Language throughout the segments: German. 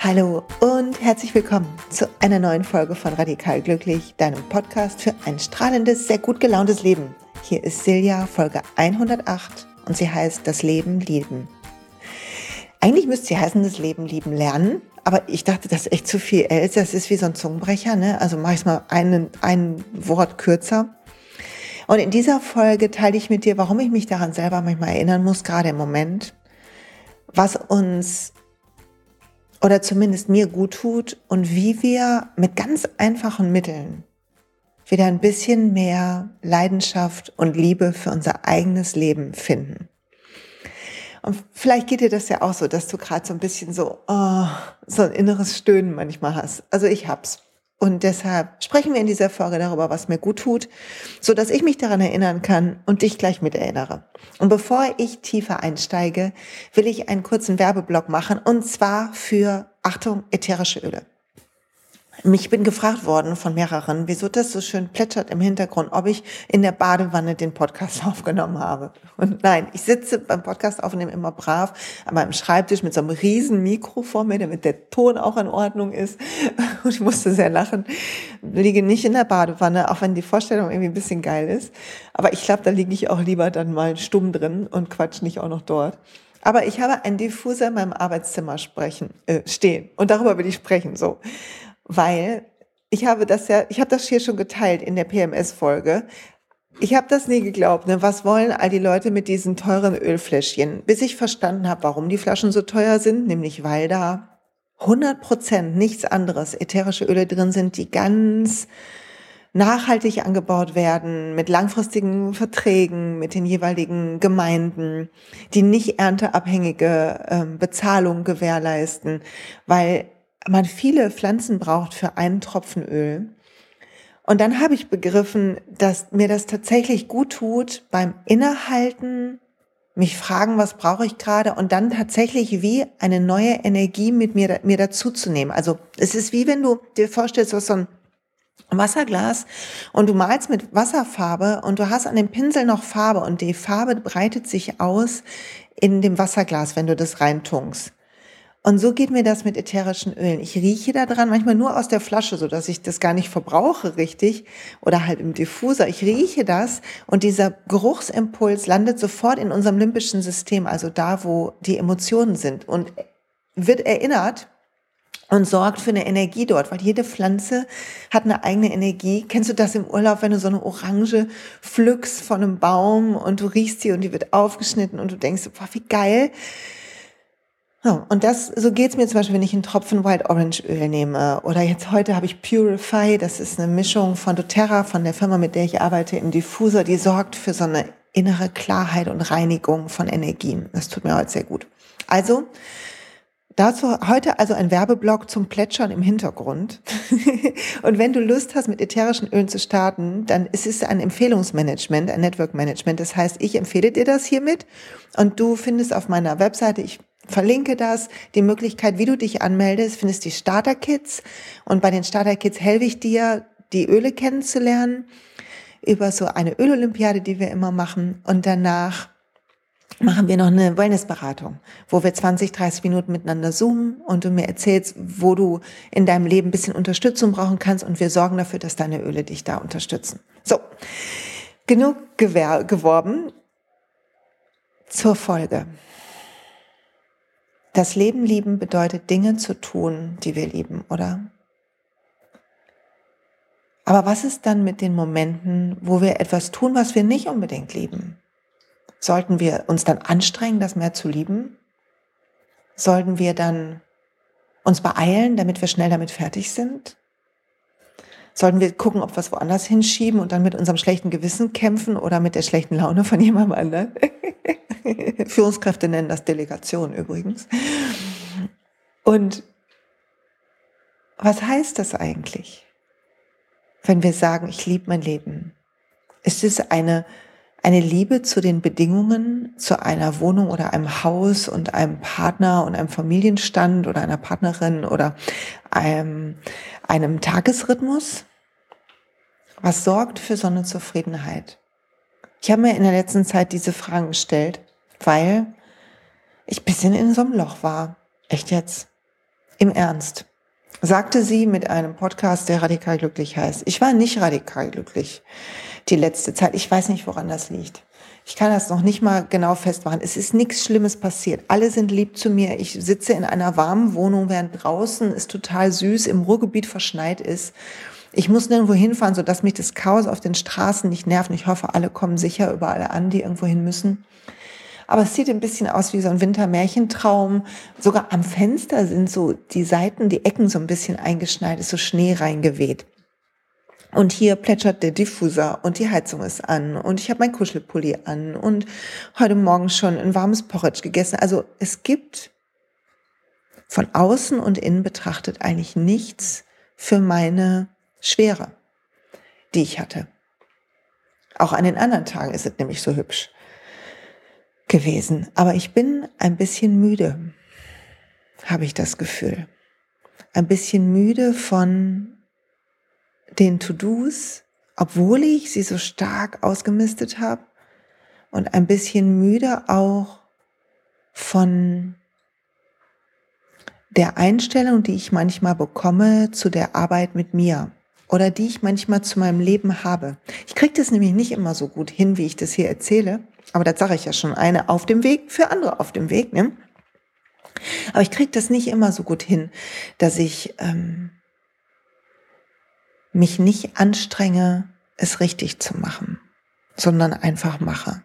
Hallo und herzlich willkommen zu einer neuen Folge von Radikal Glücklich, deinem Podcast für ein strahlendes, sehr gut gelauntes Leben. Hier ist Silja, Folge 108 und sie heißt Das Leben lieben. Eigentlich müsste sie heißen, das Leben lieben lernen, aber ich dachte, das ist echt zu viel älter. Das ist wie so ein Zungenbrecher, ne? Also mache ich mal einen, ein Wort kürzer. Und in dieser Folge teile ich mit dir, warum ich mich daran selber manchmal erinnern muss, gerade im Moment, was uns oder zumindest mir gut tut und wie wir mit ganz einfachen Mitteln wieder ein bisschen mehr Leidenschaft und Liebe für unser eigenes Leben finden. Und vielleicht geht dir das ja auch so, dass du gerade so ein bisschen so, oh, so ein inneres Stöhnen manchmal hast. Also ich hab's. Und deshalb sprechen wir in dieser Folge darüber, was mir gut tut, so dass ich mich daran erinnern kann und dich gleich mit erinnere. Und bevor ich tiefer einsteige, will ich einen kurzen Werbeblock machen und zwar für, Achtung, ätherische Öle. Mich bin gefragt worden von mehreren, wieso das so schön plätschert im Hintergrund, ob ich in der Badewanne den Podcast aufgenommen habe. Und nein, ich sitze beim Podcast aufnehmen immer brav an meinem Schreibtisch mit so einem riesen Mikro vor mir, damit der Ton auch in Ordnung ist. Und ich musste sehr lachen. Liege nicht in der Badewanne, auch wenn die Vorstellung irgendwie ein bisschen geil ist. Aber ich glaube, da liege ich auch lieber dann mal stumm drin und quatsch nicht auch noch dort. Aber ich habe einen Diffuser in meinem Arbeitszimmer sprechen, äh, stehen. Und darüber will ich sprechen, so weil ich habe das ja, ich habe das hier schon geteilt in der PMS-Folge. Ich habe das nie geglaubt. Ne? Was wollen all die Leute mit diesen teuren Ölfläschchen? Bis ich verstanden habe, warum die Flaschen so teuer sind, nämlich weil da 100 Prozent nichts anderes ätherische Öle drin sind, die ganz nachhaltig angebaut werden, mit langfristigen Verträgen mit den jeweiligen Gemeinden, die nicht ernteabhängige äh, Bezahlung gewährleisten, weil man viele Pflanzen braucht für einen Tropfen Öl. Und dann habe ich begriffen, dass mir das tatsächlich gut tut beim Innehalten, mich fragen, was brauche ich gerade und dann tatsächlich wie eine neue Energie mit mir, mir dazuzunehmen. Also es ist wie wenn du dir vorstellst, hast so ein Wasserglas und du malst mit Wasserfarbe und du hast an dem Pinsel noch Farbe und die Farbe breitet sich aus in dem Wasserglas, wenn du das reintunkst. Und so geht mir das mit ätherischen Ölen. Ich rieche da dran, manchmal nur aus der Flasche, so dass ich das gar nicht verbrauche richtig oder halt im Diffuser. Ich rieche das und dieser Geruchsimpuls landet sofort in unserem limbischen System, also da, wo die Emotionen sind und wird erinnert und sorgt für eine Energie dort, weil jede Pflanze hat eine eigene Energie. Kennst du das im Urlaub, wenn du so eine Orange pflückst von einem Baum und du riechst sie und die wird aufgeschnitten und du denkst, boah, wie geil. Ja, und das, so geht's mir zum Beispiel, wenn ich einen Tropfen White Orange Öl nehme. Oder jetzt heute habe ich Purify, das ist eine Mischung von doTERRA, von der Firma, mit der ich arbeite, im Diffuser, die sorgt für so eine innere Klarheit und Reinigung von Energien. Das tut mir heute sehr gut. Also, dazu heute also ein Werbeblock zum Plätschern im Hintergrund. und wenn du Lust hast, mit ätherischen Ölen zu starten, dann ist es ein Empfehlungsmanagement, ein Network Management. Das heißt, ich empfehle dir das hiermit und du findest auf meiner Webseite, ich verlinke das, die Möglichkeit, wie du dich anmeldest, findest die Starter-Kits. Und bei den Starter-Kits helfe ich dir, die Öle kennenzulernen über so eine Ölolympiade, die wir immer machen. Und danach machen wir noch eine Wellnessberatung, wo wir 20, 30 Minuten miteinander zoomen und du mir erzählst, wo du in deinem Leben ein bisschen Unterstützung brauchen kannst und wir sorgen dafür, dass deine Öle dich da unterstützen. So, genug geworben zur Folge. Das Leben lieben bedeutet Dinge zu tun, die wir lieben, oder? Aber was ist dann mit den Momenten, wo wir etwas tun, was wir nicht unbedingt lieben? Sollten wir uns dann anstrengen, das mehr zu lieben? Sollten wir dann uns beeilen, damit wir schnell damit fertig sind? Sollten wir gucken, ob wir es woanders hinschieben und dann mit unserem schlechten Gewissen kämpfen oder mit der schlechten Laune von jemandem anderen? Führungskräfte nennen das Delegation übrigens. Und was heißt das eigentlich, wenn wir sagen, ich liebe mein Leben? Ist es eine, eine Liebe zu den Bedingungen, zu einer Wohnung oder einem Haus und einem Partner und einem Familienstand oder einer Partnerin oder einem, einem Tagesrhythmus? Was sorgt für so eine Zufriedenheit? Ich habe mir in der letzten Zeit diese Fragen gestellt weil ich bisschen in so einem Loch war. Echt jetzt. Im Ernst, sagte sie mit einem Podcast, der radikal glücklich heißt. Ich war nicht radikal glücklich die letzte Zeit. Ich weiß nicht, woran das liegt. Ich kann das noch nicht mal genau festmachen. Es ist nichts Schlimmes passiert. Alle sind lieb zu mir. Ich sitze in einer warmen Wohnung, während draußen es total süß im Ruhrgebiet verschneit ist. Ich muss nirgendwo hinfahren, sodass mich das Chaos auf den Straßen nicht nervt. Ich hoffe, alle kommen sicher überall an, die irgendwo hin müssen. Aber es sieht ein bisschen aus wie so ein Wintermärchentraum. Sogar am Fenster sind so die Seiten, die Ecken so ein bisschen eingeschneit, ist so Schnee reingeweht. Und hier plätschert der Diffuser und die Heizung ist an und ich habe mein Kuschelpulli an und heute Morgen schon ein warmes Porridge gegessen. Also es gibt von außen und innen betrachtet eigentlich nichts für meine Schwere, die ich hatte. Auch an den anderen Tagen ist es nämlich so hübsch gewesen. Aber ich bin ein bisschen müde, habe ich das Gefühl. Ein bisschen müde von den To-Dos, obwohl ich sie so stark ausgemistet habe und ein bisschen müde auch von der Einstellung, die ich manchmal bekomme zu der Arbeit mit mir oder die ich manchmal zu meinem Leben habe. Ich kriege das nämlich nicht immer so gut hin, wie ich das hier erzähle, aber das sage ich ja schon, eine auf dem Weg für andere auf dem Weg. Ne? Aber ich kriege das nicht immer so gut hin, dass ich ähm, mich nicht anstrenge, es richtig zu machen, sondern einfach mache.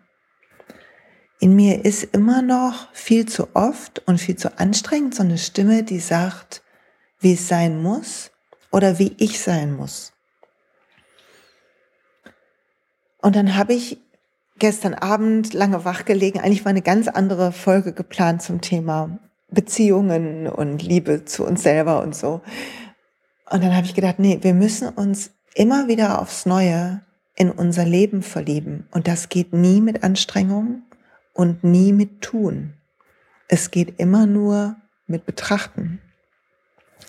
In mir ist immer noch viel zu oft und viel zu anstrengend so eine Stimme, die sagt, wie es sein muss oder wie ich sein muss. Und dann habe ich gestern Abend lange wach gelegen. Eigentlich war eine ganz andere Folge geplant zum Thema Beziehungen und Liebe zu uns selber und so. Und dann habe ich gedacht, nee, wir müssen uns immer wieder aufs Neue in unser Leben verlieben. Und das geht nie mit Anstrengung und nie mit Tun. Es geht immer nur mit Betrachten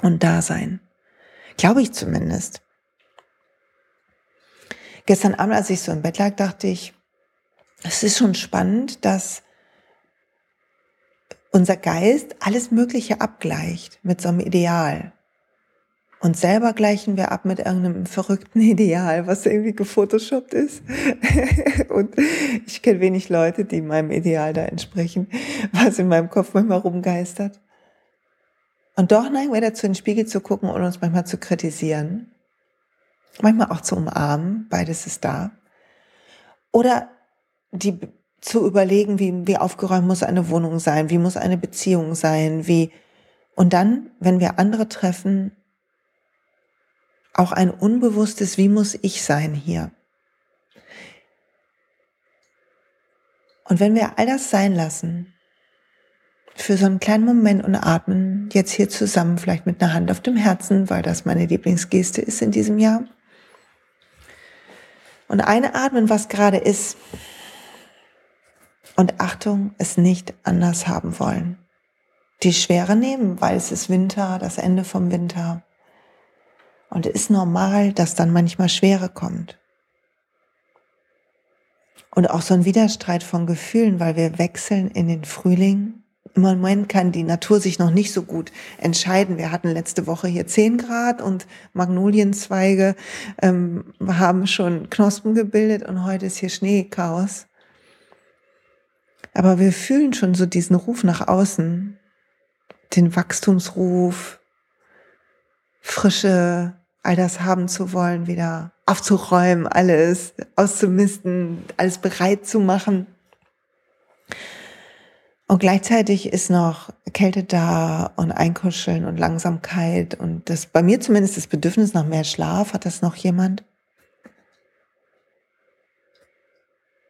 und Dasein. Glaube ich zumindest. Gestern Abend, als ich so im Bett lag, dachte ich, es ist schon spannend, dass unser Geist alles Mögliche abgleicht mit so einem Ideal. Und selber gleichen wir ab mit irgendeinem verrückten Ideal, was irgendwie gefotoshoppt ist. und ich kenne wenig Leute, die meinem Ideal da entsprechen, was in meinem Kopf manchmal rumgeistert. Und doch neigen wir dazu, in den Spiegel zu gucken und uns manchmal zu kritisieren. Manchmal auch zu umarmen, beides ist da. Oder die zu überlegen, wie, wie aufgeräumt muss eine Wohnung sein, wie muss eine Beziehung sein, wie, und dann, wenn wir andere treffen, auch ein unbewusstes, wie muss ich sein hier? Und wenn wir all das sein lassen, für so einen kleinen Moment und atmen jetzt hier zusammen, vielleicht mit einer Hand auf dem Herzen, weil das meine Lieblingsgeste ist in diesem Jahr. Und eine atmen, was gerade ist. Und Achtung, es nicht anders haben wollen. Die Schwere nehmen, weil es ist Winter, das Ende vom Winter. Und es ist normal, dass dann manchmal Schwere kommt. Und auch so ein Widerstreit von Gefühlen, weil wir wechseln in den Frühling. Im Moment kann die Natur sich noch nicht so gut entscheiden. Wir hatten letzte Woche hier 10 Grad und Magnolienzweige ähm, haben schon Knospen gebildet und heute ist hier Schneechaos. Aber wir fühlen schon so diesen Ruf nach außen, den Wachstumsruf, frische all das haben zu wollen, wieder aufzuräumen, alles auszumisten, alles bereit zu machen. Und gleichzeitig ist noch Kälte da und Einkuscheln und Langsamkeit und das bei mir zumindest das Bedürfnis nach mehr Schlaf. Hat das noch jemand?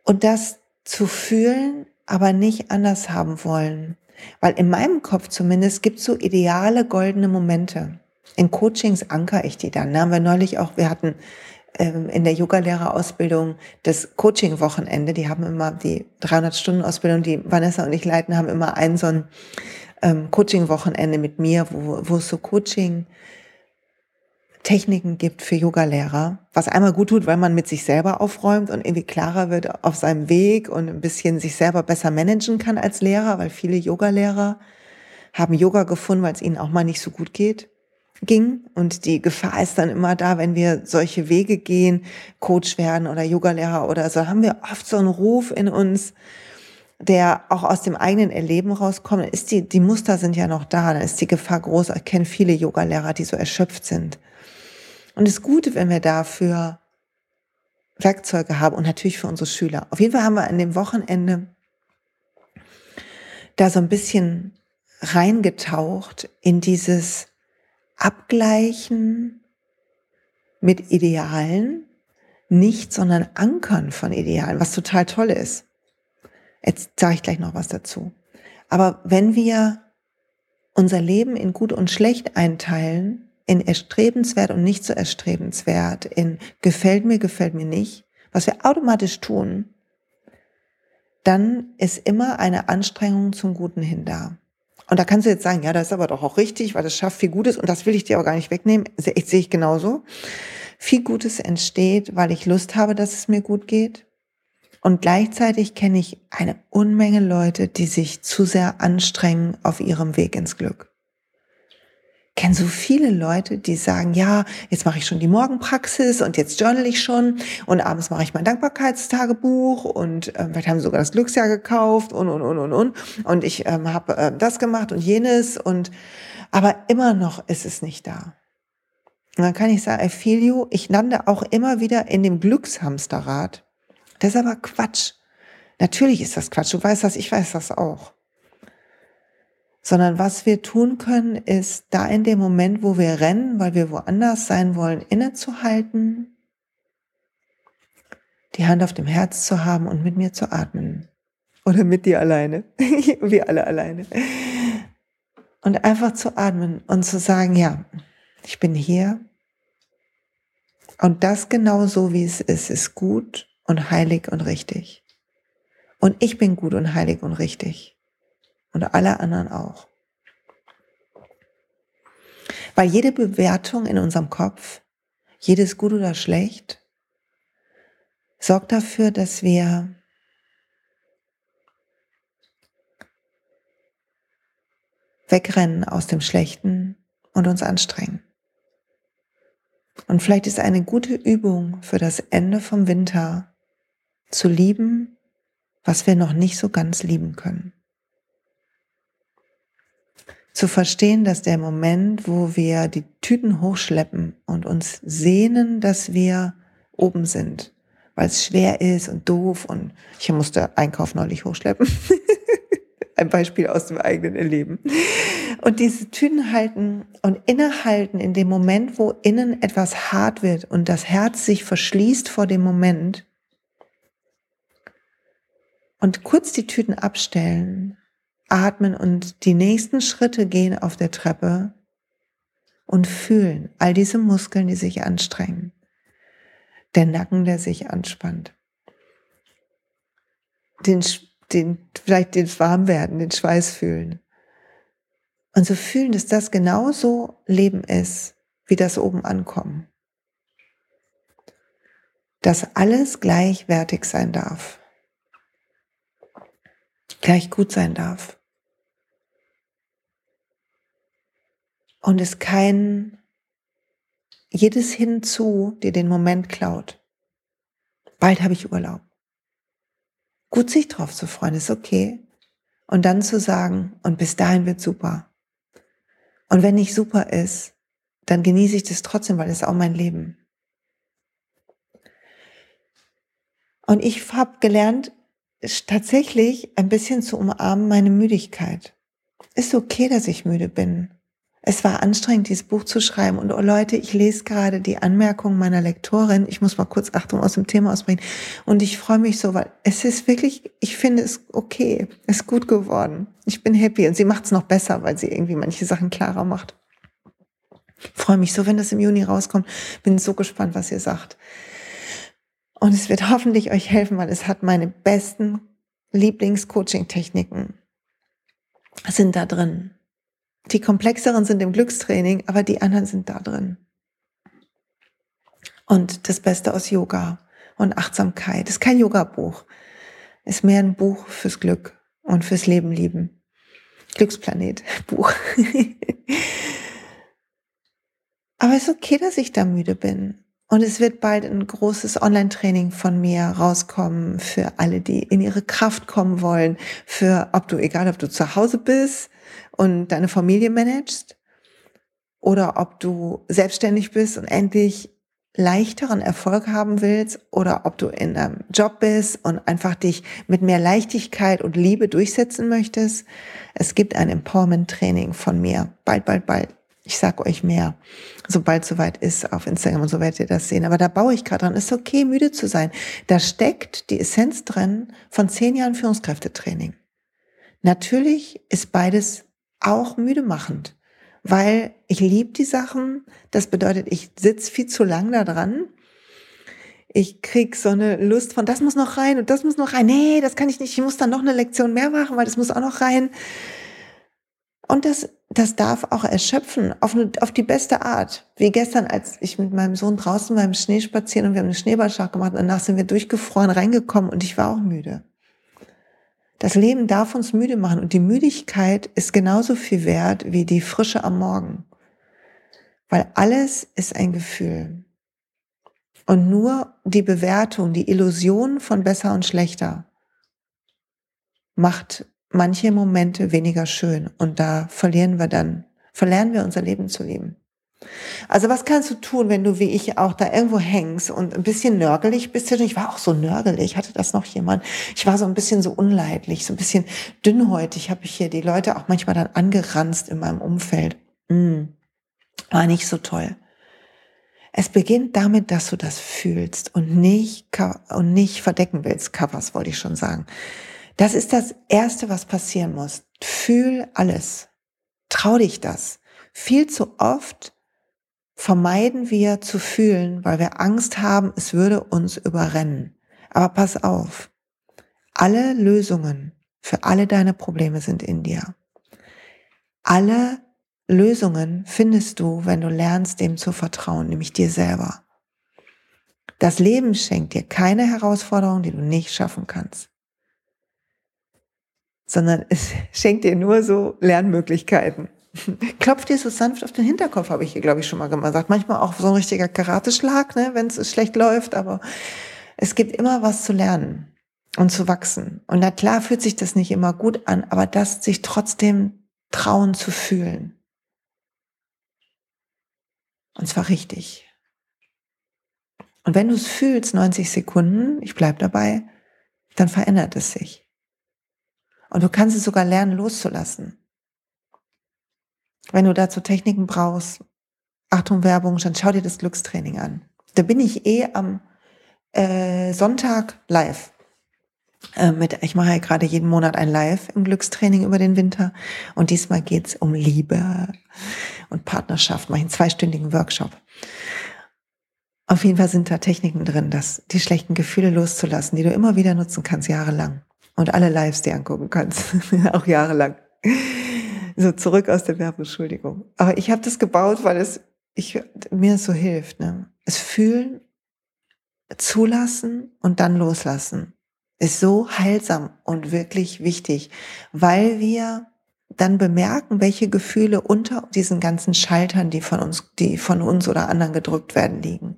Und das zu fühlen, aber nicht anders haben wollen. Weil in meinem Kopf zumindest gibt es so ideale goldene Momente. In Coachings anker ich die dann. Da haben wir neulich auch, wir hatten in der Yogalehrerausbildung das Coaching-Wochenende. Die haben immer die 300-Stunden-Ausbildung, die Vanessa und ich leiten, haben immer ein so ein ähm, Coaching-Wochenende mit mir, wo, wo es so Coaching Techniken gibt für Yogalehrer, was einmal gut tut, weil man mit sich selber aufräumt und irgendwie klarer wird auf seinem Weg und ein bisschen sich selber besser managen kann als Lehrer, weil viele Yogalehrer haben Yoga gefunden, weil es ihnen auch mal nicht so gut geht ging. Und die Gefahr ist dann immer da, wenn wir solche Wege gehen, Coach werden oder Yogalehrer oder so, haben wir oft so einen Ruf in uns, der auch aus dem eigenen Erleben rauskommt. Ist die, die Muster sind ja noch da, dann ist die Gefahr groß. Ich kenne viele Yogalehrer, die so erschöpft sind. Und es ist gut, wenn wir dafür Werkzeuge haben und natürlich für unsere Schüler. Auf jeden Fall haben wir an dem Wochenende da so ein bisschen reingetaucht in dieses Abgleichen mit Idealen, nicht, sondern Ankern von Idealen, was total toll ist. Jetzt sage ich gleich noch was dazu. Aber wenn wir unser Leben in gut und schlecht einteilen, in erstrebenswert und nicht so erstrebenswert, in gefällt mir, gefällt mir nicht, was wir automatisch tun, dann ist immer eine Anstrengung zum Guten hin da. Und da kannst du jetzt sagen, ja, das ist aber doch auch richtig, weil das schafft viel Gutes und das will ich dir aber gar nicht wegnehmen. Ich sehe ich genauso. Viel Gutes entsteht, weil ich Lust habe, dass es mir gut geht. Und gleichzeitig kenne ich eine Unmenge Leute, die sich zu sehr anstrengen auf ihrem Weg ins Glück kenne so viele Leute, die sagen, ja, jetzt mache ich schon die Morgenpraxis und jetzt journal ich schon und abends mache ich mein Dankbarkeitstagebuch und äh, vielleicht haben sie sogar das Glücksjahr gekauft und und und und und und ich ähm, habe äh, das gemacht und jenes und aber immer noch ist es nicht da. Und dann kann ich sagen, I feel you, ich lande auch immer wieder in dem Glückshamsterrad. Das ist aber Quatsch. Natürlich ist das Quatsch. Du weißt das, ich weiß das auch sondern was wir tun können, ist da in dem Moment, wo wir rennen, weil wir woanders sein wollen, innezuhalten, die Hand auf dem Herz zu haben und mit mir zu atmen. Oder mit dir alleine. wir alle alleine. Und einfach zu atmen und zu sagen, ja, ich bin hier. Und das genau so, wie es ist, ist gut und heilig und richtig. Und ich bin gut und heilig und richtig und alle anderen auch. Weil jede Bewertung in unserem Kopf, jedes gut oder schlecht, sorgt dafür, dass wir wegrennen aus dem Schlechten und uns anstrengen. Und vielleicht ist eine gute Übung für das Ende vom Winter zu lieben, was wir noch nicht so ganz lieben können zu verstehen, dass der Moment, wo wir die Tüten hochschleppen und uns sehnen, dass wir oben sind, weil es schwer ist und doof und ich musste Einkauf neulich hochschleppen. Ein Beispiel aus dem eigenen Erleben. Und diese Tüten halten und innehalten in dem Moment, wo innen etwas hart wird und das Herz sich verschließt vor dem Moment und kurz die Tüten abstellen atmen und die nächsten Schritte gehen auf der Treppe und fühlen all diese Muskeln, die sich anstrengen. Der Nacken, der sich anspannt. Den, den, vielleicht den Warmwerden, den Schweiß fühlen. Und so fühlen, dass das genauso Leben ist, wie das oben ankommen. Dass alles gleichwertig sein darf gleich gut sein darf. Und es kein jedes Hinzu dir den Moment klaut. Bald habe ich Urlaub. Gut sich drauf zu freuen, ist okay. Und dann zu sagen, und bis dahin wird super. Und wenn nicht super ist, dann genieße ich das trotzdem, weil es auch mein Leben. Und ich habe gelernt, tatsächlich ein bisschen zu umarmen meine Müdigkeit. Ist okay, dass ich müde bin. Es war anstrengend, dieses Buch zu schreiben. Und oh Leute, ich lese gerade die Anmerkungen meiner Lektorin. Ich muss mal kurz Achtung aus dem Thema ausbringen. Und ich freue mich so, weil es ist wirklich, ich finde es okay. Es ist gut geworden. Ich bin happy. Und sie macht es noch besser, weil sie irgendwie manche Sachen klarer macht. Ich freue mich so, wenn das im Juni rauskommt. Bin so gespannt, was ihr sagt. Und es wird hoffentlich euch helfen, weil es hat meine besten Lieblings-Coaching-Techniken sind da drin. Die komplexeren sind im Glückstraining, aber die anderen sind da drin. Und das Beste aus Yoga und Achtsamkeit. Ist kein Yoga-Buch. Ist mehr ein Buch fürs Glück und fürs Leben lieben. Glücksplanet Buch. Aber es ist okay, dass ich da müde bin. Und es wird bald ein großes Online-Training von mir rauskommen für alle, die in ihre Kraft kommen wollen. Für, ob du, egal ob du zu Hause bist und deine Familie managst oder ob du selbstständig bist und endlich leichteren Erfolg haben willst oder ob du in einem Job bist und einfach dich mit mehr Leichtigkeit und Liebe durchsetzen möchtest. Es gibt ein Empowerment-Training von mir. Bald, bald, bald. Ich sag euch mehr, sobald soweit ist auf Instagram und so werdet ihr das sehen. Aber da baue ich gerade dran. Ist okay, müde zu sein. Da steckt die Essenz drin von zehn Jahren Führungskräftetraining. Natürlich ist beides auch müde machend, weil ich liebe die Sachen. Das bedeutet, ich sitz viel zu lang da dran. Ich krieg so eine Lust von, das muss noch rein und das muss noch rein. Nee, das kann ich nicht. Ich muss dann noch eine Lektion mehr machen, weil das muss auch noch rein. Und das, das darf auch erschöpfen auf, eine, auf die beste Art. Wie gestern, als ich mit meinem Sohn draußen beim Schnee spazieren und wir haben eine Schneeballschach gemacht und danach sind wir durchgefroren reingekommen und ich war auch müde. Das Leben darf uns müde machen und die Müdigkeit ist genauso viel wert wie die Frische am Morgen. Weil alles ist ein Gefühl. Und nur die Bewertung, die Illusion von besser und schlechter macht manche Momente weniger schön und da verlieren wir dann, verlernen wir unser Leben zu lieben. Also was kannst du tun, wenn du wie ich auch da irgendwo hängst und ein bisschen nörgelig bist? Ich war auch so nörgelig, hatte das noch jemand? Ich war so ein bisschen so unleidlich, so ein bisschen dünnhäutig, habe ich hier die Leute auch manchmal dann angeranzt in meinem Umfeld. Mm, war nicht so toll. Es beginnt damit, dass du das fühlst und nicht, und nicht verdecken willst. Covers wollte ich schon sagen. Das ist das Erste, was passieren muss. Fühl alles. Trau dich das. Viel zu oft vermeiden wir zu fühlen, weil wir Angst haben, es würde uns überrennen. Aber pass auf. Alle Lösungen für alle deine Probleme sind in dir. Alle Lösungen findest du, wenn du lernst, dem zu vertrauen, nämlich dir selber. Das Leben schenkt dir keine Herausforderung, die du nicht schaffen kannst sondern es schenkt dir nur so Lernmöglichkeiten. Klopft dir so sanft auf den Hinterkopf, habe ich hier, glaube ich, schon mal gesagt. Manchmal auch so ein richtiger Karateschlag, ne, wenn es schlecht läuft, aber es gibt immer was zu lernen und zu wachsen. Und na klar fühlt sich das nicht immer gut an, aber das sich trotzdem trauen zu fühlen. Und zwar richtig. Und wenn du es fühlst, 90 Sekunden, ich bleib dabei, dann verändert es sich. Und du kannst es sogar lernen loszulassen. Wenn du dazu Techniken brauchst, Achtung Werbung, dann schau dir das Glückstraining an. Da bin ich eh am äh, Sonntag live. Äh, mit, ich mache ja gerade jeden Monat ein Live im Glückstraining über den Winter. Und diesmal geht's um Liebe und Partnerschaft. Mache ich einen zweistündigen Workshop. Auf jeden Fall sind da Techniken drin, dass die schlechten Gefühle loszulassen, die du immer wieder nutzen kannst, jahrelang und alle Lives dir angucken kannst, auch jahrelang. So zurück aus der Werbung, Entschuldigung. Aber ich habe das gebaut, weil es ich, mir so hilft. Ne? Es fühlen, zulassen und dann loslassen ist so heilsam und wirklich wichtig, weil wir dann bemerken, welche Gefühle unter diesen ganzen Schaltern, die von uns, die von uns oder anderen gedrückt werden, liegen.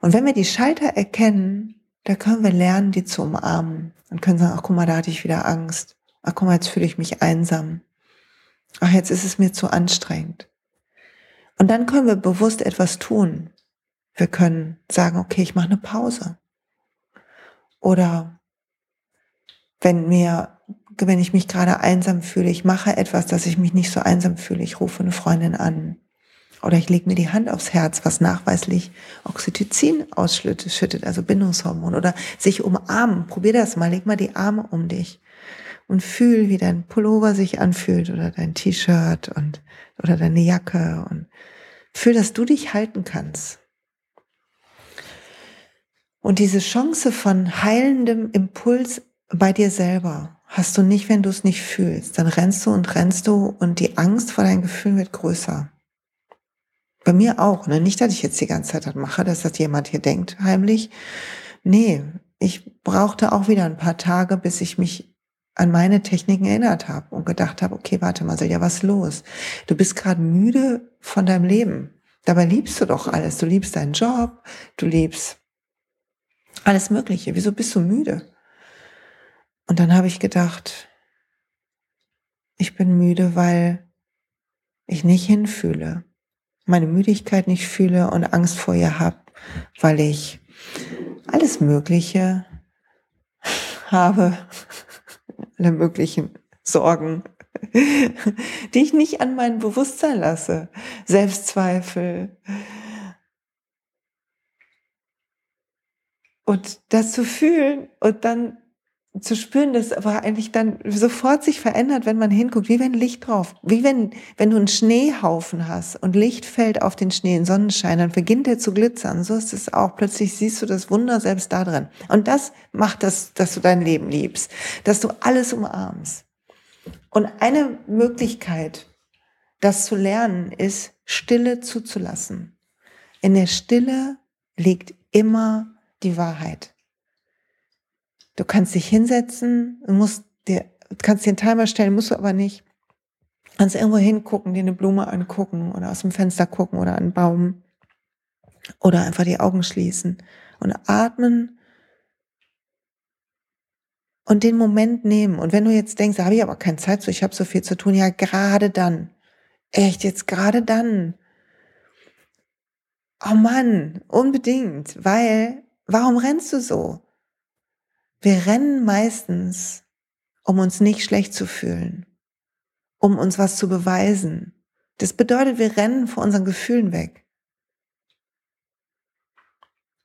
Und wenn wir die Schalter erkennen, da können wir lernen, die zu umarmen und können sagen, ach guck mal, da hatte ich wieder Angst. Ach guck mal, jetzt fühle ich mich einsam. Ach, jetzt ist es mir zu anstrengend. Und dann können wir bewusst etwas tun. Wir können sagen, okay, ich mache eine Pause. Oder wenn mir, wenn ich mich gerade einsam fühle, ich mache etwas, dass ich mich nicht so einsam fühle. Ich rufe eine Freundin an. Oder ich lege mir die Hand aufs Herz, was nachweislich Oxytocin ausschüttet, also Bindungshormon. Oder sich umarmen. Probier das mal. Leg mal die Arme um dich und fühl, wie dein Pullover sich anfühlt oder dein T-Shirt und oder deine Jacke und fühl, dass du dich halten kannst. Und diese Chance von heilendem Impuls bei dir selber hast du nicht, wenn du es nicht fühlst. Dann rennst du und rennst du und die Angst vor deinen Gefühlen wird größer. Bei mir auch. Ne? Nicht, dass ich jetzt die ganze Zeit das mache, dass das jemand hier denkt, heimlich. Nee, ich brauchte auch wieder ein paar Tage, bis ich mich an meine Techniken erinnert habe und gedacht habe, okay, warte mal, ja, was ist los? Du bist gerade müde von deinem Leben. Dabei liebst du doch alles. Du liebst deinen Job, du liebst alles Mögliche. Wieso bist du müde? Und dann habe ich gedacht, ich bin müde, weil ich nicht hinfühle, meine Müdigkeit nicht fühle und Angst vor ihr habe, weil ich alles Mögliche habe, alle möglichen Sorgen, die ich nicht an mein Bewusstsein lasse. Selbstzweifel. Und das zu fühlen und dann zu spüren, dass aber eigentlich dann sofort sich verändert, wenn man hinguckt, wie wenn Licht drauf, wie wenn, wenn du einen Schneehaufen hast und Licht fällt auf den Schnee in Sonnenschein, dann beginnt der zu glitzern. So ist es auch. Plötzlich siehst du das Wunder selbst da drin. Und das macht das, dass du dein Leben liebst, dass du alles umarmst. Und eine Möglichkeit, das zu lernen, ist, Stille zuzulassen. In der Stille liegt immer die Wahrheit. Du kannst dich hinsetzen, musst dir, kannst dir einen Timer stellen, musst du aber nicht. Kannst irgendwo hingucken, dir eine Blume angucken oder aus dem Fenster gucken oder einen Baum oder einfach die Augen schließen und atmen und den Moment nehmen. Und wenn du jetzt denkst, da habe ich aber keine Zeit zu, ich habe so viel zu tun, ja, gerade dann. Echt, jetzt gerade dann. Oh Mann, unbedingt, weil, warum rennst du so? Wir rennen meistens, um uns nicht schlecht zu fühlen, um uns was zu beweisen. Das bedeutet, wir rennen vor unseren Gefühlen weg.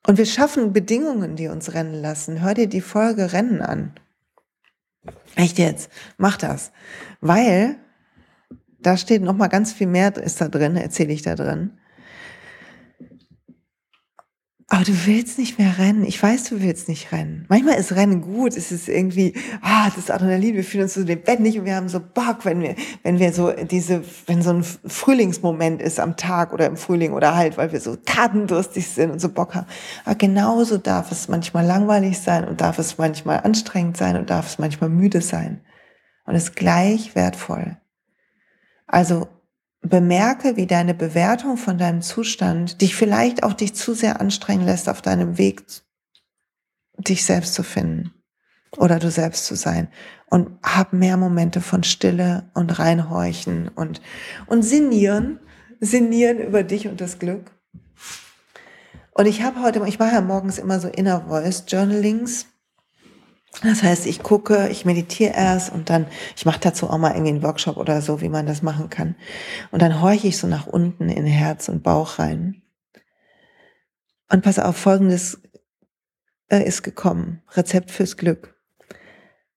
Und wir schaffen Bedingungen, die uns rennen lassen. Hör dir die Folge Rennen an. Echt jetzt, mach das. Weil da steht noch mal ganz viel mehr ist da drin, erzähle ich da drin. Aber du willst nicht mehr rennen. Ich weiß, du willst nicht rennen. Manchmal ist Rennen gut. Es ist irgendwie, ah, das Adrenalin, wir fühlen uns so lebendig und wir haben so Bock, wenn wir, wenn wir so diese, wenn so ein Frühlingsmoment ist am Tag oder im Frühling oder halt, weil wir so tatendurstig sind und so Bock haben. Aber genauso darf es manchmal langweilig sein und darf es manchmal anstrengend sein und darf es manchmal müde sein. Und ist gleich wertvoll. Also bemerke, wie deine Bewertung von deinem Zustand dich vielleicht auch dich zu sehr anstrengen lässt auf deinem Weg, dich selbst zu finden oder du selbst zu sein. Und hab mehr Momente von Stille und Reinhorchen und, und sinnieren, sinnieren über dich und das Glück. Und ich habe heute, ich mache ja morgens immer so Inner Voice Journalings das heißt, ich gucke, ich meditiere erst und dann, ich mache dazu auch mal irgendwie einen Workshop oder so, wie man das machen kann. Und dann horche ich so nach unten in Herz und Bauch rein. Und pass auf, folgendes äh, ist gekommen. Rezept fürs Glück.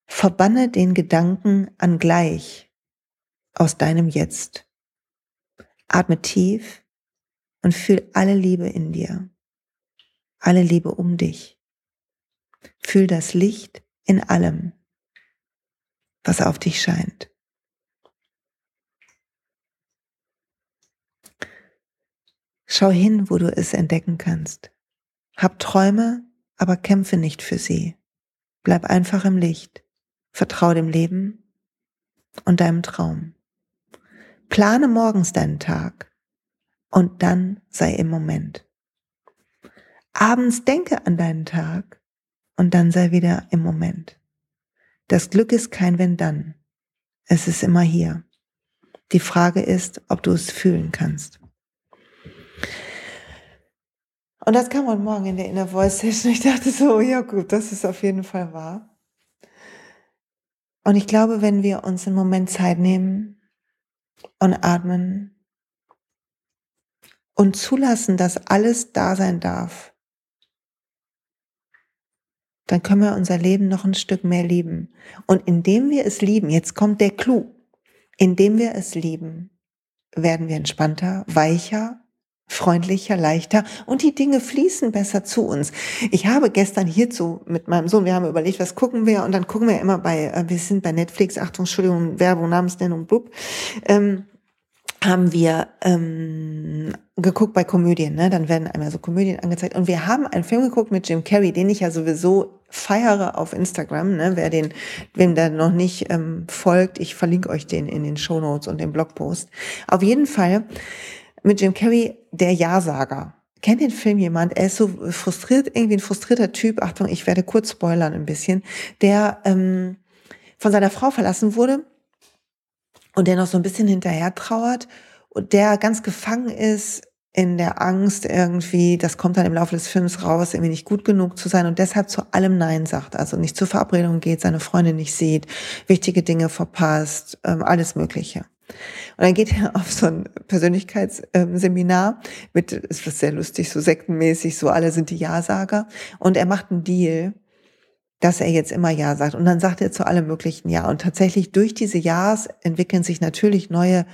Verbanne den Gedanken an gleich aus deinem Jetzt. Atme tief und fühl alle Liebe in dir. Alle Liebe um dich. Fühl das Licht in allem, was auf dich scheint. Schau hin, wo du es entdecken kannst. Hab Träume, aber kämpfe nicht für sie. Bleib einfach im Licht. Vertrau dem Leben und deinem Traum. Plane morgens deinen Tag und dann sei im Moment. Abends denke an deinen Tag und dann sei wieder im Moment. Das Glück ist kein Wenn dann. Es ist immer hier. Die Frage ist, ob du es fühlen kannst. Und das kam heute Morgen in der Inner Voice Session. Ich dachte so, ja gut, das ist auf jeden Fall wahr. Und ich glaube, wenn wir uns einen Moment Zeit nehmen und atmen und zulassen, dass alles da sein darf, dann können wir unser Leben noch ein Stück mehr lieben. Und indem wir es lieben, jetzt kommt der Clou, indem wir es lieben, werden wir entspannter, weicher, freundlicher, leichter und die Dinge fließen besser zu uns. Ich habe gestern hierzu mit meinem Sohn, wir haben überlegt, was gucken wir und dann gucken wir immer bei, äh, wir sind bei Netflix, Achtung, Entschuldigung, Werbung, Namensnennung, blub, ähm, haben wir ähm, geguckt bei Komödien, ne? Dann werden einmal so Komödien angezeigt. Und wir haben einen Film geguckt mit Jim Carrey, den ich ja sowieso feiere auf Instagram. Ne? Wer den, wem der noch nicht ähm, folgt, ich verlinke euch den in den Show Notes und dem Blogpost. Auf jeden Fall mit Jim Carrey, der Ja-Sager. Kennt den Film jemand? Er ist so frustriert, irgendwie ein frustrierter Typ. Achtung, ich werde kurz spoilern ein bisschen. Der ähm, von seiner Frau verlassen wurde und der noch so ein bisschen hinterher trauert und der ganz gefangen ist in der Angst irgendwie, das kommt dann im Laufe des Films raus, irgendwie nicht gut genug zu sein und deshalb zu allem Nein sagt, also nicht zur Verabredung geht, seine Freundin nicht sieht, wichtige Dinge verpasst, ähm, alles Mögliche. Und dann geht er auf so ein Persönlichkeitsseminar mit, ist was sehr lustig, so sektenmäßig, so alle sind die Ja-Sager und er macht einen Deal dass er jetzt immer Ja sagt. Und dann sagt er zu allem möglichen Ja. Und tatsächlich durch diese Ja's entwickeln sich natürlich neue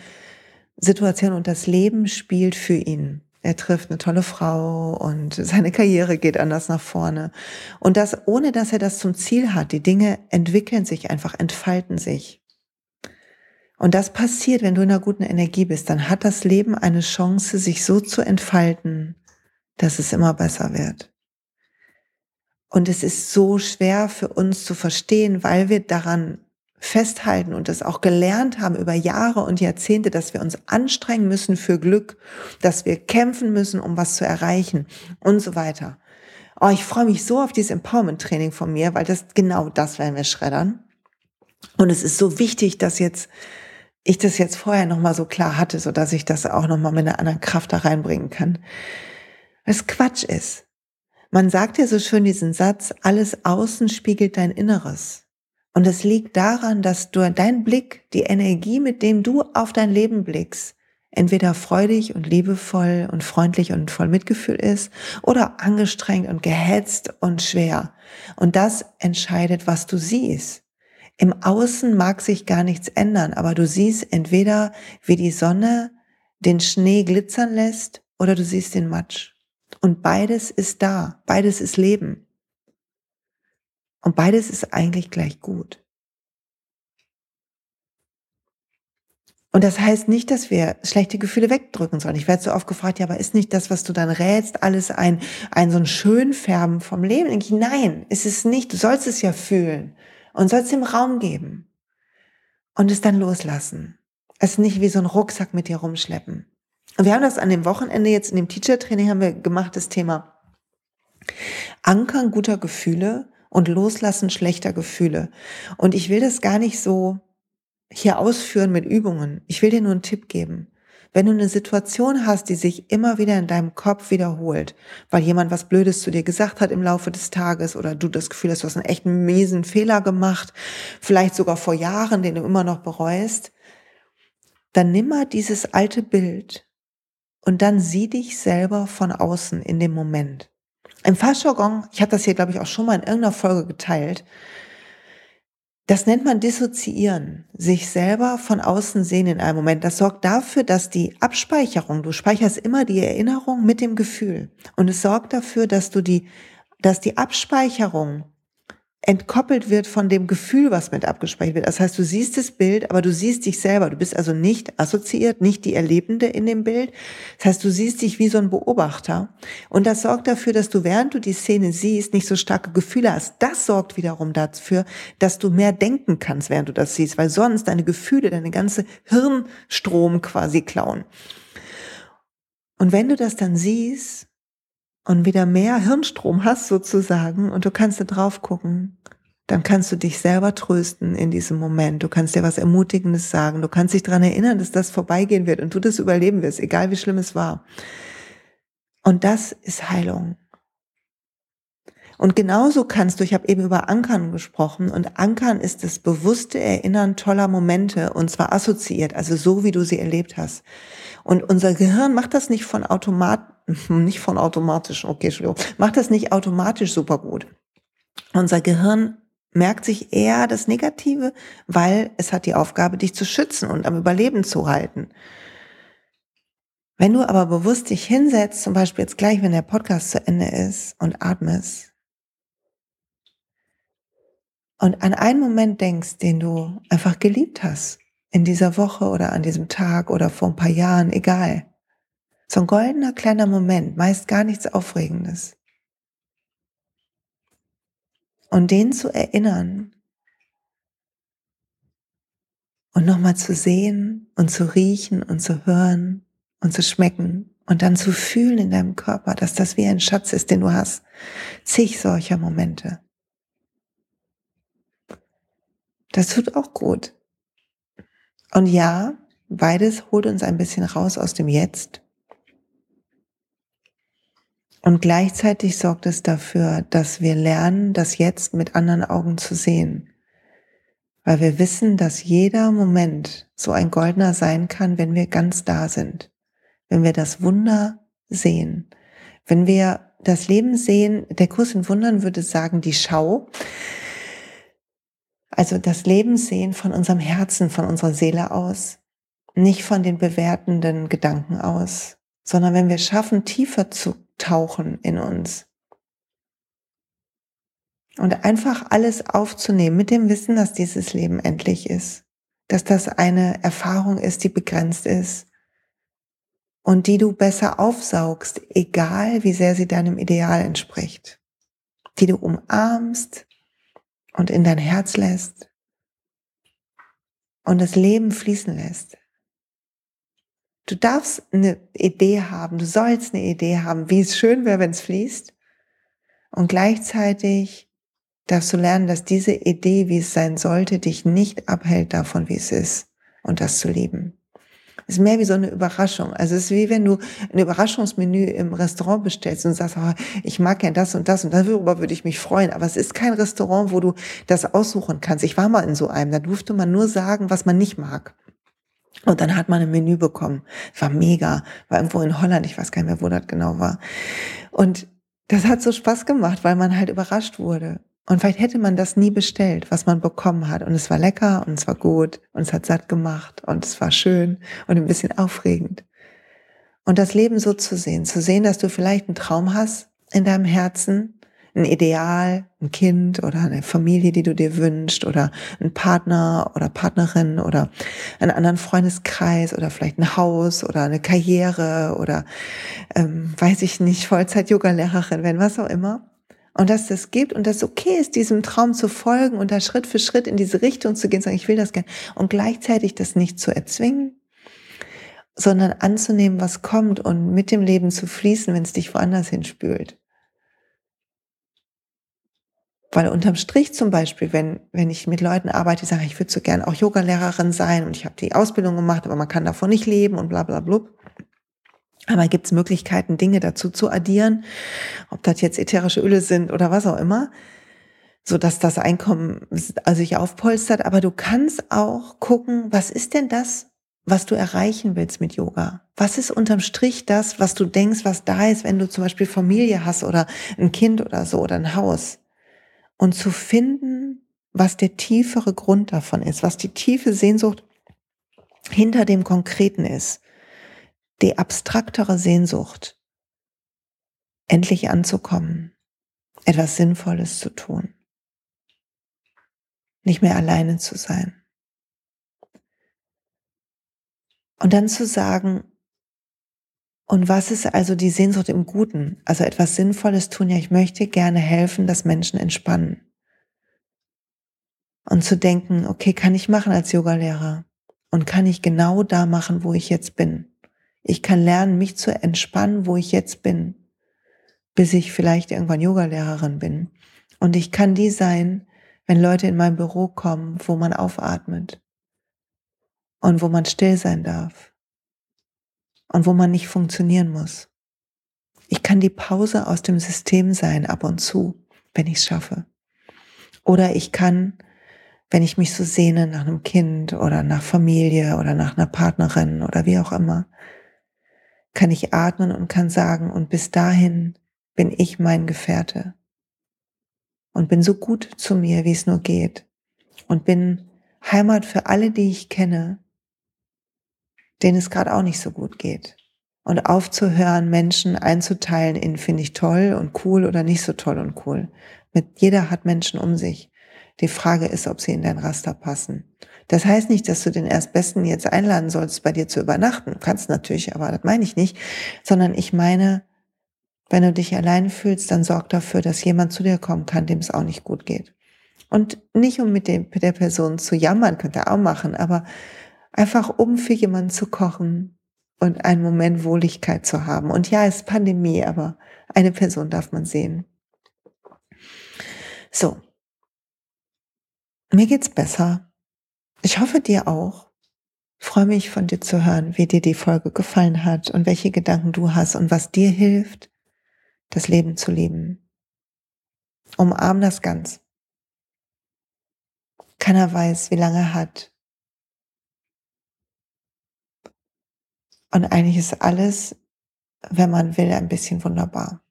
Situationen und das Leben spielt für ihn. Er trifft eine tolle Frau und seine Karriere geht anders nach vorne. Und das, ohne dass er das zum Ziel hat. Die Dinge entwickeln sich einfach, entfalten sich. Und das passiert, wenn du in einer guten Energie bist. Dann hat das Leben eine Chance, sich so zu entfalten, dass es immer besser wird. Und es ist so schwer für uns zu verstehen, weil wir daran festhalten und das auch gelernt haben über Jahre und Jahrzehnte, dass wir uns anstrengen müssen für Glück, dass wir kämpfen müssen, um was zu erreichen und so weiter. Oh, ich freue mich so auf dieses Empowerment-Training von mir, weil das genau das werden wir schreddern. Und es ist so wichtig, dass jetzt ich das jetzt vorher nochmal so klar hatte, so dass ich das auch nochmal mit einer anderen Kraft da reinbringen kann. Was Quatsch ist. Man sagt ja so schön diesen Satz, alles Außen spiegelt dein Inneres. Und es liegt daran, dass du dein Blick, die Energie, mit dem du auf dein Leben blickst, entweder freudig und liebevoll und freundlich und voll Mitgefühl ist oder angestrengt und gehetzt und schwer. Und das entscheidet, was du siehst. Im Außen mag sich gar nichts ändern, aber du siehst entweder, wie die Sonne den Schnee glitzern lässt oder du siehst den Matsch. Und beides ist da, beides ist Leben. Und beides ist eigentlich gleich gut. Und das heißt nicht, dass wir schlechte Gefühle wegdrücken sollen. Ich werde so oft gefragt, ja, aber ist nicht das, was du dann rätst, alles ein, ein so ein Schönfärben vom Leben? Ich, nein, ist es nicht. Du sollst es ja fühlen und sollst ihm Raum geben und es dann loslassen. Es nicht wie so ein Rucksack mit dir rumschleppen. Wir haben das an dem Wochenende jetzt in dem Teacher-Training haben wir gemacht, das Thema Ankern guter Gefühle und Loslassen schlechter Gefühle. Und ich will das gar nicht so hier ausführen mit Übungen. Ich will dir nur einen Tipp geben. Wenn du eine Situation hast, die sich immer wieder in deinem Kopf wiederholt, weil jemand was Blödes zu dir gesagt hat im Laufe des Tages oder du das Gefühl hast, du hast einen echten miesen Fehler gemacht, vielleicht sogar vor Jahren, den du immer noch bereust, dann nimm mal dieses alte Bild und dann sieh dich selber von außen in dem Moment. Im Fachjargon, ich habe das hier, glaube ich, auch schon mal in irgendeiner Folge geteilt, das nennt man dissoziieren, sich selber von außen sehen in einem Moment. Das sorgt dafür, dass die Abspeicherung, du speicherst immer die Erinnerung mit dem Gefühl. Und es sorgt dafür, dass du die, dass die Abspeicherung entkoppelt wird von dem Gefühl, was mit abgespeichert wird. Das heißt, du siehst das Bild, aber du siehst dich selber. Du bist also nicht assoziiert, nicht die Erlebende in dem Bild. Das heißt, du siehst dich wie so ein Beobachter. Und das sorgt dafür, dass du, während du die Szene siehst, nicht so starke Gefühle hast. Das sorgt wiederum dafür, dass du mehr denken kannst, während du das siehst, weil sonst deine Gefühle, deine ganze Hirnstrom quasi klauen. Und wenn du das dann siehst, und wieder mehr Hirnstrom hast sozusagen und du kannst da drauf gucken, dann kannst du dich selber trösten in diesem Moment. Du kannst dir was Ermutigendes sagen. Du kannst dich daran erinnern, dass das vorbeigehen wird und du das überleben wirst, egal wie schlimm es war. Und das ist Heilung. Und genauso kannst du, ich habe eben über Ankern gesprochen, und Ankern ist das bewusste Erinnern toller Momente, und zwar assoziiert, also so, wie du sie erlebt hast. Und unser Gehirn macht das nicht von Automat, nicht von automatisch, okay, Entschuldigung, macht das nicht automatisch super gut. Unser Gehirn merkt sich eher das Negative, weil es hat die Aufgabe, dich zu schützen und am Überleben zu halten. Wenn du aber bewusst dich hinsetzt, zum Beispiel jetzt gleich, wenn der Podcast zu Ende ist und atmest und an einen Moment denkst, den du einfach geliebt hast, in dieser Woche oder an diesem Tag oder vor ein paar Jahren, egal. So ein goldener kleiner Moment, meist gar nichts Aufregendes. Und den zu erinnern und nochmal zu sehen und zu riechen und zu hören und zu schmecken und dann zu fühlen in deinem Körper, dass das wie ein Schatz ist, den du hast. Zig solcher Momente. Das tut auch gut. Und ja, beides holt uns ein bisschen raus aus dem Jetzt. Und gleichzeitig sorgt es dafür, dass wir lernen, das Jetzt mit anderen Augen zu sehen. Weil wir wissen, dass jeder Moment so ein goldener sein kann, wenn wir ganz da sind. Wenn wir das Wunder sehen. Wenn wir das Leben sehen, der Kurs in Wundern würde sagen, die Schau, also das Leben sehen von unserem Herzen, von unserer Seele aus, nicht von den bewertenden Gedanken aus, sondern wenn wir schaffen, tiefer zu tauchen in uns. Und einfach alles aufzunehmen mit dem Wissen, dass dieses Leben endlich ist, dass das eine Erfahrung ist, die begrenzt ist. Und die du besser aufsaugst, egal wie sehr sie deinem Ideal entspricht, die du umarmst, und in dein Herz lässt. Und das Leben fließen lässt. Du darfst eine Idee haben, du sollst eine Idee haben, wie es schön wäre, wenn es fließt. Und gleichzeitig darfst du lernen, dass diese Idee, wie es sein sollte, dich nicht abhält davon, wie es ist und das zu lieben ist mehr wie so eine Überraschung. Also es ist wie wenn du ein Überraschungsmenü im Restaurant bestellst und sagst, oh, ich mag ja das und das und darüber würde ich mich freuen. Aber es ist kein Restaurant, wo du das aussuchen kannst. Ich war mal in so einem, da durfte man nur sagen, was man nicht mag. Und dann hat man ein Menü bekommen. War mega. War irgendwo in Holland, ich weiß gar nicht mehr, wo das genau war. Und das hat so Spaß gemacht, weil man halt überrascht wurde. Und vielleicht hätte man das nie bestellt, was man bekommen hat. Und es war lecker und es war gut und es hat satt gemacht und es war schön und ein bisschen aufregend. Und das Leben so zu sehen, zu sehen, dass du vielleicht einen Traum hast in deinem Herzen, ein Ideal, ein Kind oder eine Familie, die du dir wünschst oder ein Partner oder Partnerin oder einen anderen Freundeskreis oder vielleicht ein Haus oder eine Karriere oder ähm, weiß ich nicht, Vollzeit-Yoga-Lehrerin, wenn was auch immer und dass das gibt und dass okay ist, diesem Traum zu folgen und da Schritt für Schritt in diese Richtung zu gehen, sagen, ich will das gern und gleichzeitig das nicht zu erzwingen, sondern anzunehmen, was kommt und mit dem Leben zu fließen, wenn es dich woanders hinspült. Weil unterm Strich zum Beispiel, wenn, wenn ich mit Leuten arbeite, die sagen, ich würde so gern auch Yogalehrerin sein und ich habe die Ausbildung gemacht, aber man kann davon nicht leben und bla bla bla. Aber gibt es Möglichkeiten, Dinge dazu zu addieren, ob das jetzt ätherische Öle sind oder was auch immer, so dass das Einkommen sich aufpolstert. Aber du kannst auch gucken, was ist denn das, was du erreichen willst mit Yoga? Was ist unterm Strich das, was du denkst, was da ist, wenn du zum Beispiel Familie hast oder ein Kind oder so oder ein Haus? Und zu finden, was der tiefere Grund davon ist, was die tiefe Sehnsucht hinter dem Konkreten ist die abstraktere Sehnsucht, endlich anzukommen, etwas Sinnvolles zu tun, nicht mehr alleine zu sein. Und dann zu sagen, und was ist also die Sehnsucht im Guten? Also etwas Sinnvolles tun, ja, ich möchte gerne helfen, dass Menschen entspannen. Und zu denken, okay, kann ich machen als Yogalehrer? Und kann ich genau da machen, wo ich jetzt bin? Ich kann lernen, mich zu entspannen, wo ich jetzt bin, bis ich vielleicht irgendwann Yogalehrerin bin. Und ich kann die sein, wenn Leute in mein Büro kommen, wo man aufatmet und wo man still sein darf und wo man nicht funktionieren muss. Ich kann die Pause aus dem System sein ab und zu, wenn ich es schaffe. Oder ich kann, wenn ich mich so sehne nach einem Kind oder nach Familie oder nach einer Partnerin oder wie auch immer, kann ich atmen und kann sagen, und bis dahin bin ich mein Gefährte und bin so gut zu mir, wie es nur geht und bin Heimat für alle, die ich kenne, denen es gerade auch nicht so gut geht. Und aufzuhören, Menschen einzuteilen in finde ich toll und cool oder nicht so toll und cool. Mit jeder hat Menschen um sich, Die Frage ist, ob sie in dein Raster passen. Das heißt nicht, dass du den Erstbesten jetzt einladen sollst, bei dir zu übernachten. Kannst natürlich, aber das meine ich nicht. Sondern ich meine, wenn du dich allein fühlst, dann sorg dafür, dass jemand zu dir kommen kann, dem es auch nicht gut geht. Und nicht um mit, der Person zu jammern, könnt ihr auch machen, aber einfach um für jemanden zu kochen und einen Moment Wohligkeit zu haben. Und ja, es ist Pandemie, aber eine Person darf man sehen. So. Mir geht's besser. Ich hoffe dir auch. Ich freue mich von dir zu hören, wie dir die Folge gefallen hat und welche Gedanken du hast und was dir hilft, das Leben zu leben. Umarm das ganz. Keiner weiß, wie lange er hat. Und eigentlich ist alles, wenn man will, ein bisschen wunderbar.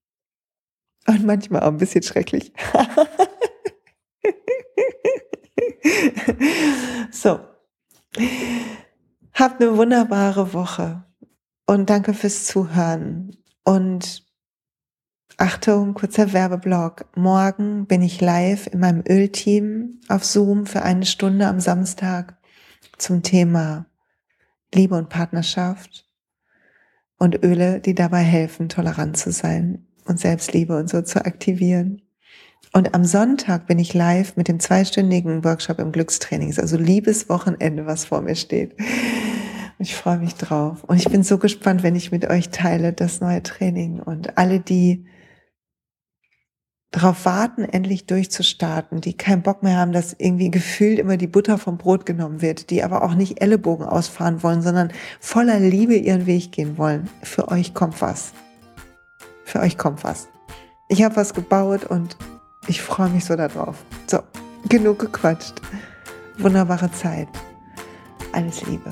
Und manchmal auch ein bisschen schrecklich. so. Habt eine wunderbare Woche und danke fürs Zuhören. Und Achtung, kurzer Werbeblock. Morgen bin ich live in meinem Ölteam auf Zoom für eine Stunde am Samstag zum Thema Liebe und Partnerschaft und Öle, die dabei helfen, tolerant zu sein und Selbstliebe und so zu aktivieren. Und am Sonntag bin ich live mit dem zweistündigen Workshop im Glückstraining. Also Liebeswochenende, was vor mir steht. Ich freue mich drauf. Und ich bin so gespannt, wenn ich mit euch teile das neue Training. Und alle, die darauf warten, endlich durchzustarten, die keinen Bock mehr haben, dass irgendwie gefühlt immer die Butter vom Brot genommen wird, die aber auch nicht Ellenbogen ausfahren wollen, sondern voller Liebe ihren Weg gehen wollen. Für euch kommt was. Für euch kommt was. Ich habe was gebaut und ich freue mich so darauf. So, genug gequatscht. Wunderbare Zeit. Alles Liebe.